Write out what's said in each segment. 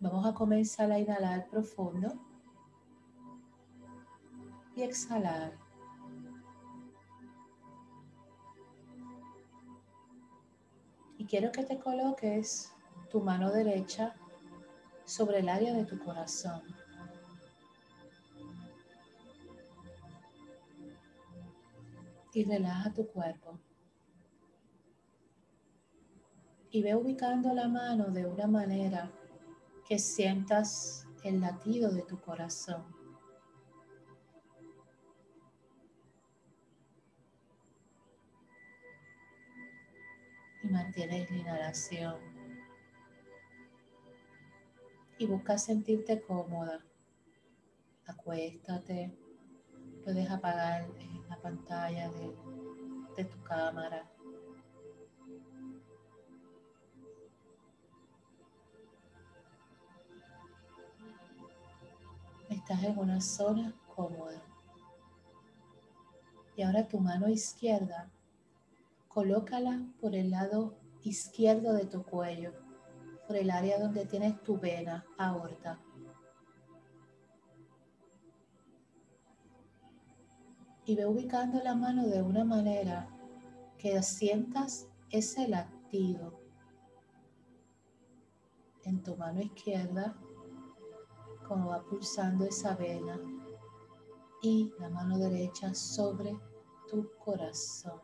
Vamos a comenzar a inhalar profundo y exhalar. Y quiero que te coloques tu mano derecha sobre el área de tu corazón. Y relaja tu cuerpo. Y ve ubicando la mano de una manera que sientas el latido de tu corazón. Y mantienes la inhalación. Y busca sentirte cómoda. Acuéstate. Puedes apagar la pantalla de, de tu cámara. En una zona cómoda. Y ahora tu mano izquierda, colócala por el lado izquierdo de tu cuello, por el área donde tienes tu vena aorta. Y ve ubicando la mano de una manera que sientas ese latido en tu mano izquierda como va pulsando esa vena y la mano derecha sobre tu corazón.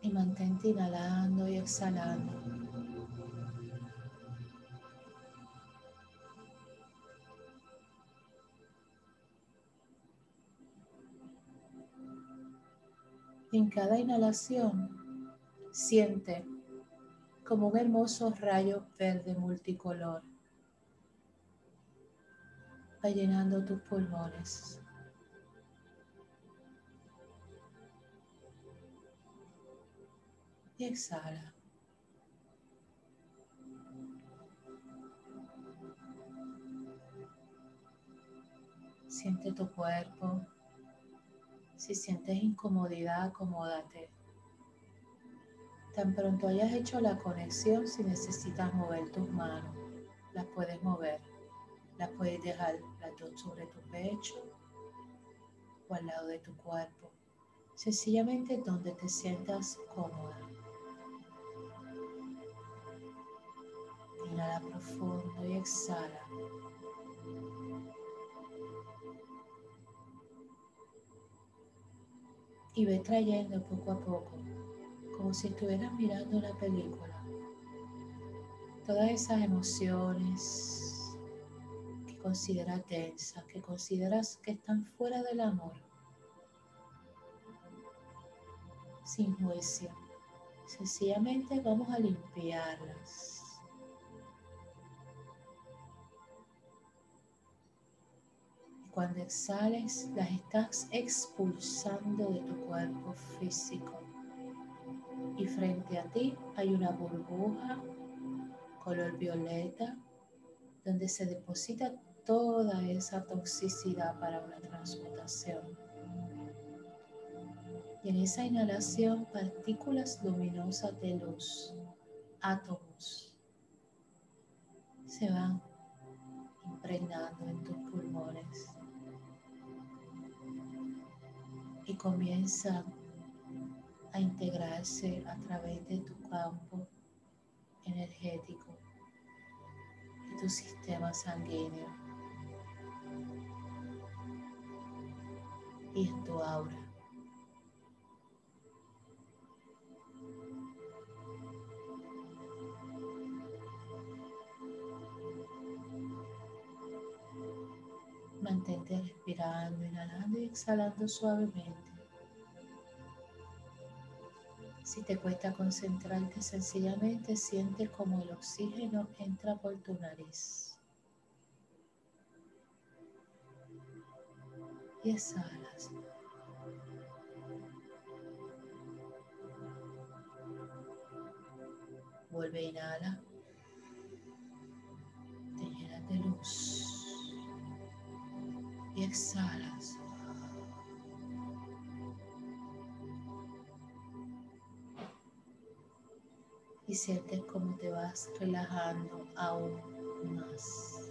Y mantente inhalando y exhalando. En cada inhalación, siente como un hermoso rayo verde multicolor. Va llenando tus pulmones. Y exhala. Siente tu cuerpo. Si sientes incomodidad, acomódate. Tan pronto hayas hecho la conexión, si necesitas mover tus manos, las puedes mover. Las puedes dejar las dos sobre tu pecho o al lado de tu cuerpo. Sencillamente donde te sientas cómoda. Inhala profundo y exhala. Y ve trayendo poco a poco como si estuvieras mirando una película. Todas esas emociones que consideras tensas, que consideras que están fuera del amor, sin juicio. Sencillamente vamos a limpiarlas. Cuando exhales, las estás expulsando de tu cuerpo físico y frente a ti hay una burbuja color violeta donde se deposita toda esa toxicidad para una transmutación. Y en esa inhalación partículas luminosas de luz, átomos, se van impregnando en tus pulmones y comienzan a integrarse a través de tu campo energético y tu sistema sanguíneo y en tu aura. Mantente respirando, inhalando y exhalando suavemente. Si te cuesta concentrarte, sencillamente siente como el oxígeno entra por tu nariz. Y exhalas. Vuelve inhala. Te llenas de luz. Y exhalas. Y sientes como te vas relajando aún más.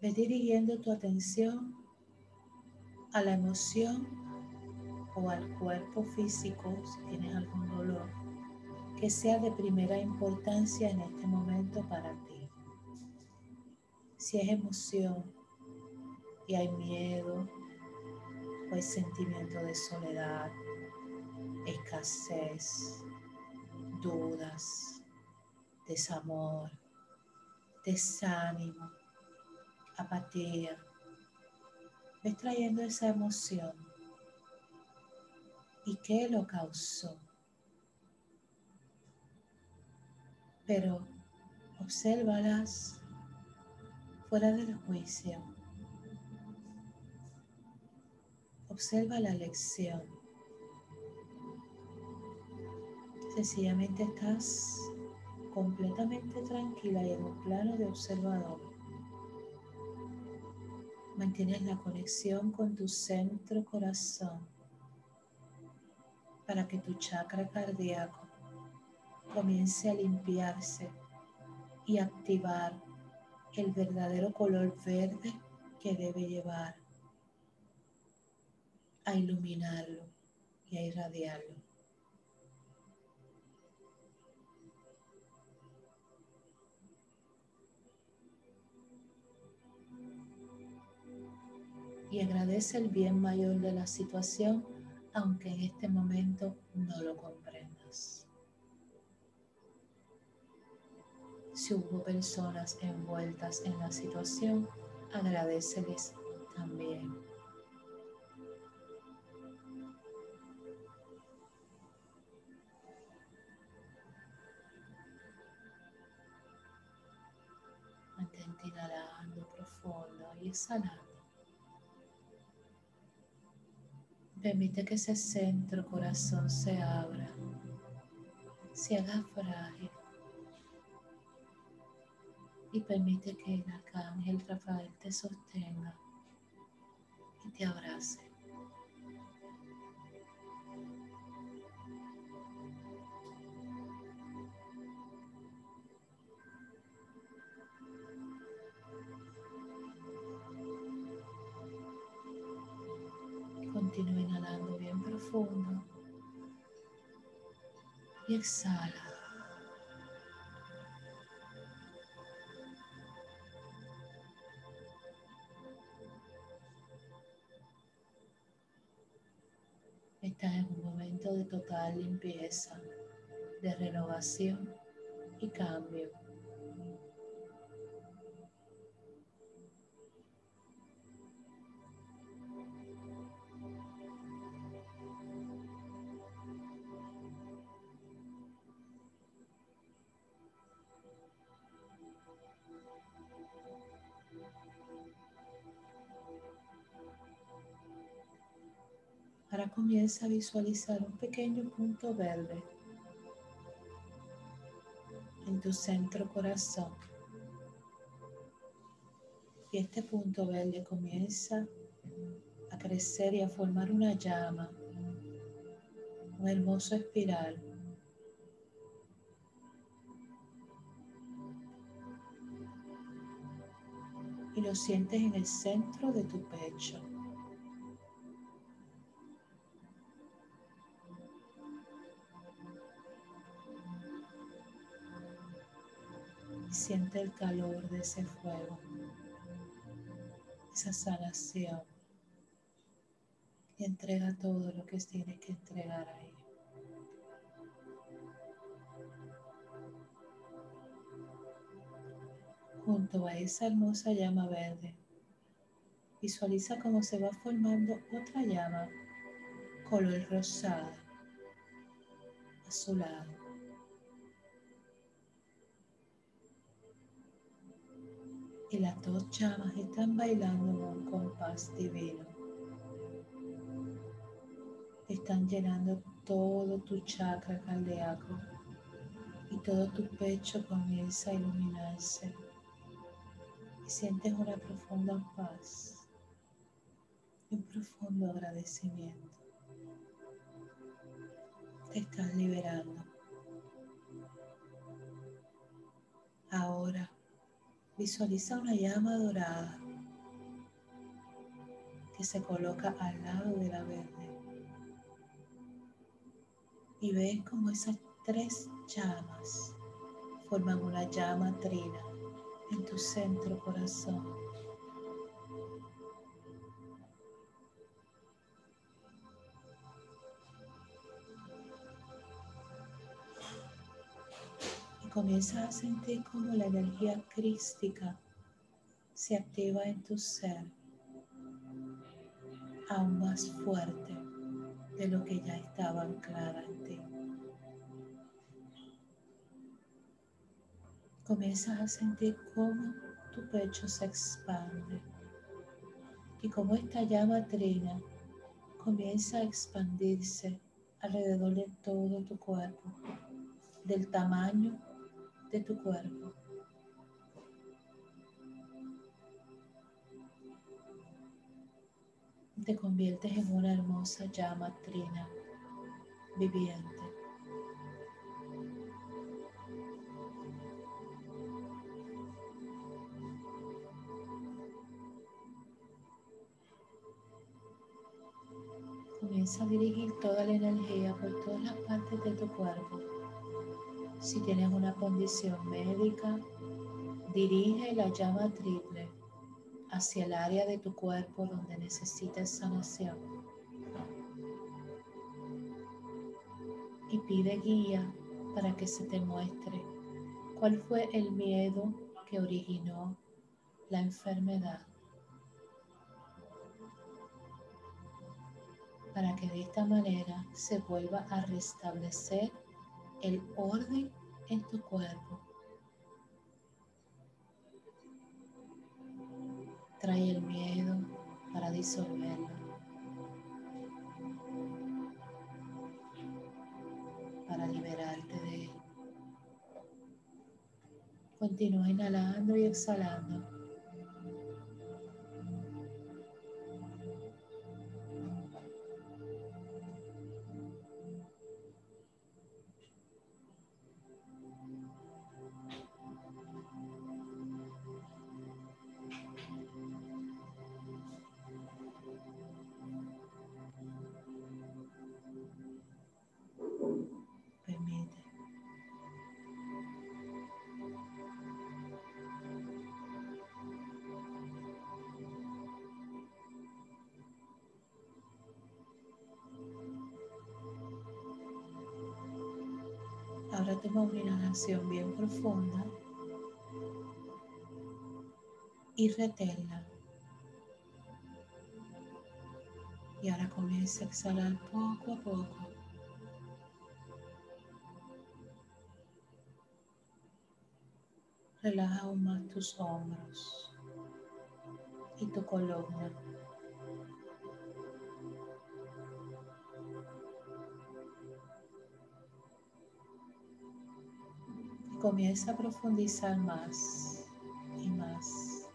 Ve dirigiendo tu atención a la emoción o al cuerpo físico si tienes algún dolor que sea de primera importancia en este momento para ti. Si es emoción y hay miedo o hay sentimiento de soledad, escasez, dudas, desamor, desánimo, apatía. Ves trayendo esa emoción. ¿Y qué lo causó? Pero obsérvalas fuera del juicio. Observa la lección. Sencillamente estás completamente tranquila y en un plano de observador. Mantienes la conexión con tu centro corazón para que tu chakra cardíaco comience a limpiarse y activar el verdadero color verde que debe llevar a iluminarlo y a irradiarlo. y agradece el bien mayor de la situación, aunque en este momento no lo comprendas. Si hubo personas envueltas en la situación, agradeceles también. Mantente inhalando profundo y exhalando. Permite que ese centro corazón se abra, se haga frágil y permite que el arcángel Rafael te sostenga y te abrace. Continúa inhalando bien profundo. Y exhala. Limpieza, de renovación y cambio. Ahora comienza a visualizar un pequeño punto verde en tu centro corazón. Y este punto verde comienza a crecer y a formar una llama, un hermoso espiral. Y lo sientes en el centro de tu pecho. Siente el calor de ese fuego, esa sanación y entrega todo lo que tiene que entregar ahí. Junto a esa hermosa llama verde, visualiza cómo se va formando otra llama color rosada, azulado y las dos llamas están bailando en un compás divino. Están llenando todo tu chakra cardíaco y todo tu pecho comienza a iluminarse y sientes una profunda paz y un profundo agradecimiento. Te estás liberando. Ahora visualiza una llama dorada que se coloca al lado de la verde y ves como esas tres llamas forman una llama trina en tu centro corazón. Comienzas a sentir como la energía crística se activa en tu ser aún más fuerte de lo que ya estaba anclada en ti. Comienzas a sentir cómo tu pecho se expande y cómo esta llama trina comienza a expandirse alrededor de todo tu cuerpo, del tamaño de tu cuerpo. Te conviertes en una hermosa llama trina viviente. Comienza a dirigir toda la energía por todas las partes de tu cuerpo. Si tienes una condición médica, dirige la llama triple hacia el área de tu cuerpo donde necesites sanación. Y pide guía para que se te muestre cuál fue el miedo que originó la enfermedad. para que de esta manera se vuelva a restablecer el orden en tu cuerpo. Trae el miedo para disolverlo. Para liberarte de él. Continúa inhalando y exhalando. Ahora toma una inhalación bien profunda y reténla. Y ahora comienza a exhalar poco a poco. Relaja aún más tus hombros y tu columna. Comienza a profundizar más y más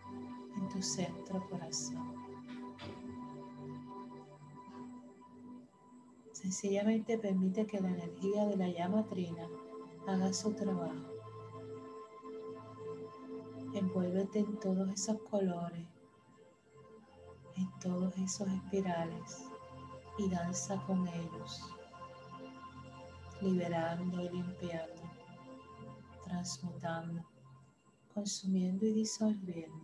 en tu centro corazón. Sencillamente permite que la energía de la llama trina haga su trabajo. Envuélvete en todos esos colores, en todos esos espirales y danza con ellos, liberando y limpiando transmutando, consumiendo y disolviendo.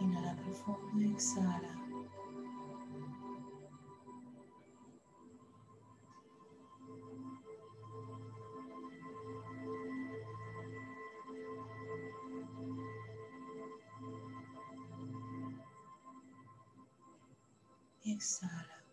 Inhala profundo y exhala. exhala.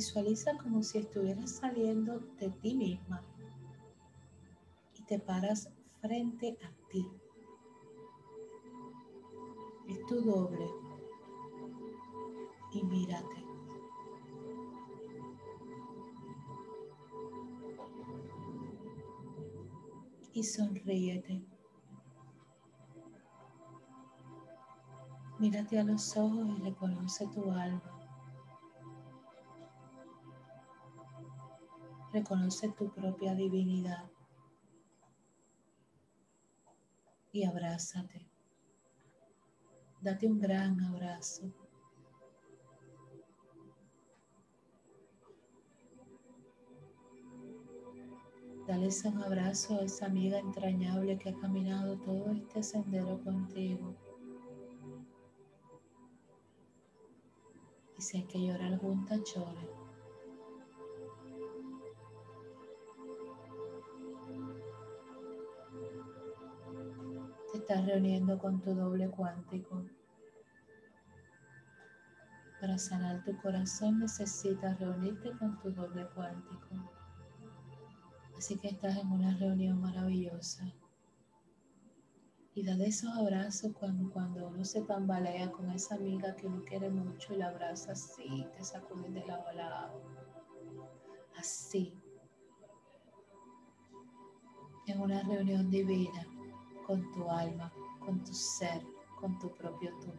Visualiza como si estuvieras saliendo de ti misma y te paras frente a ti. Es tu doble y mírate. Y sonríete. Mírate a los ojos y reconoce tu alma. Reconoce tu propia divinidad y abrázate. Date un gran abrazo. Dale un abrazo a esa amiga entrañable que ha caminado todo este sendero contigo. Y si hay que llorar juntas, llore. Estás reuniendo con tu doble cuántico. Para sanar tu corazón necesitas reunirte con tu doble cuántico. Así que estás en una reunión maravillosa. Y da esos abrazos cuando, cuando uno se tambalea con esa amiga que uno quiere mucho y la abraza así, te sacudes de lado a lado. Así. En una reunión divina con tu alma, con tu ser, con tu propio tú.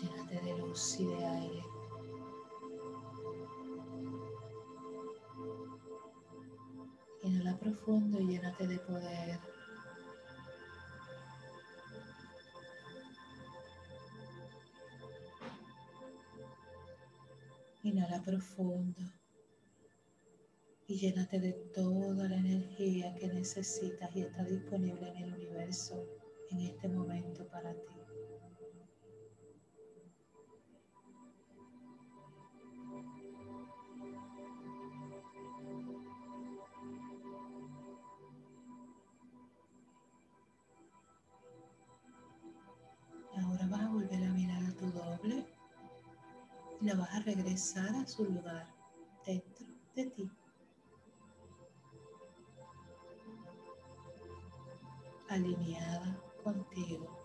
Llénate de luz y de aire. Inhala profundo y llénate de poder. Inhala profundo y llénate de toda la energía que necesitas y está disponible en el universo en este momento para ti. la vas a regresar a su lugar dentro de ti. Alineada contigo.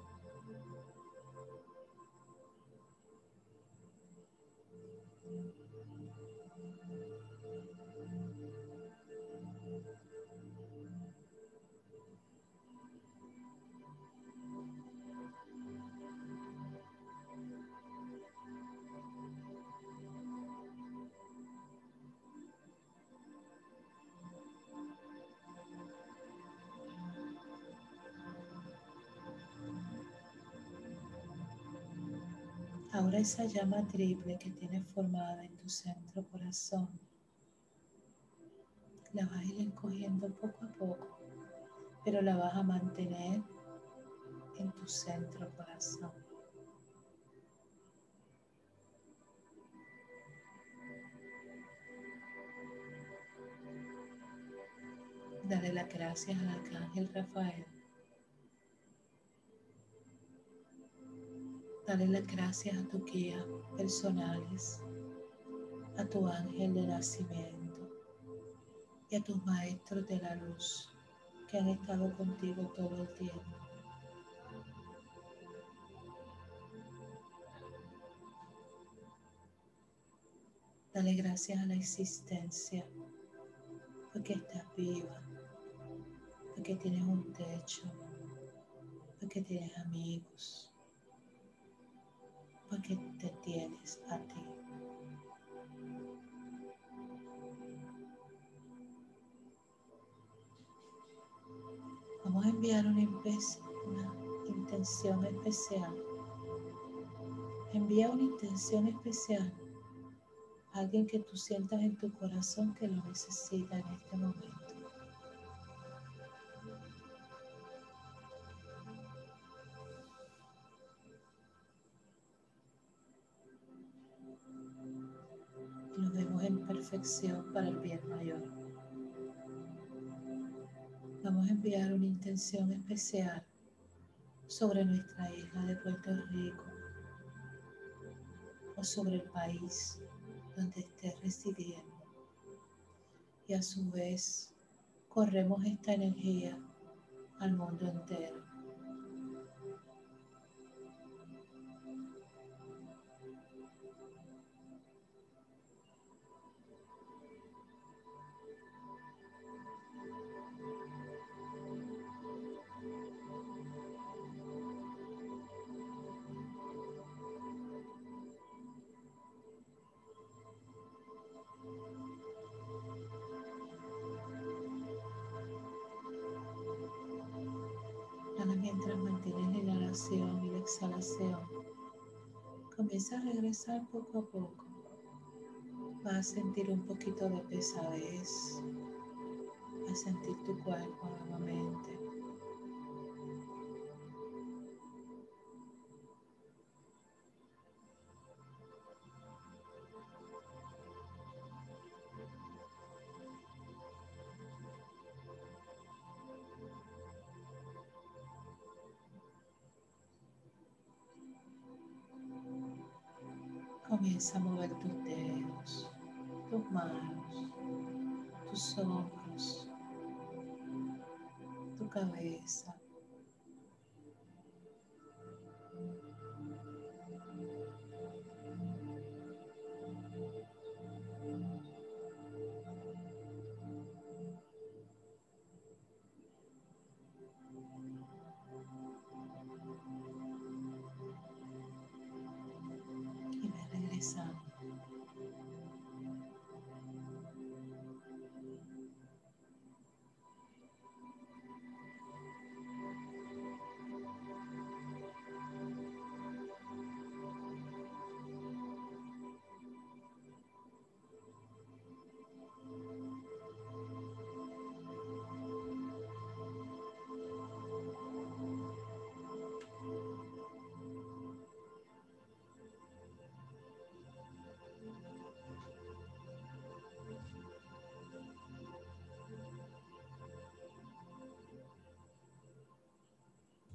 Ahora esa llama triple que tienes formada en tu centro corazón, la vas a ir encogiendo poco a poco, pero la vas a mantener en tu centro corazón. Dale las gracias al arcángel Rafael Dale las gracias a tu guía personales, a tu ángel de nacimiento y a tus maestros de la luz que han estado contigo todo el tiempo. Dale gracias a la existencia porque estás viva, porque tienes un techo, porque tienes amigos porque te tienes a ti. Vamos a enviar una, intención especial. Envía una intención especial a alguien que tú sientas en tu corazón que lo necesita en este momento. Para el bien mayor. Vamos a enviar una intención especial sobre nuestra isla de Puerto Rico o sobre el país donde estés residiendo. Y a su vez corremos esta energía al mundo entero. Comienza a regresar poco a poco. Vas a sentir un poquito de pesadez, a sentir tu cuerpo nuevamente. Comienza a mover tus dedos, tus manos, tus hombros, tu cabeza. Lisa.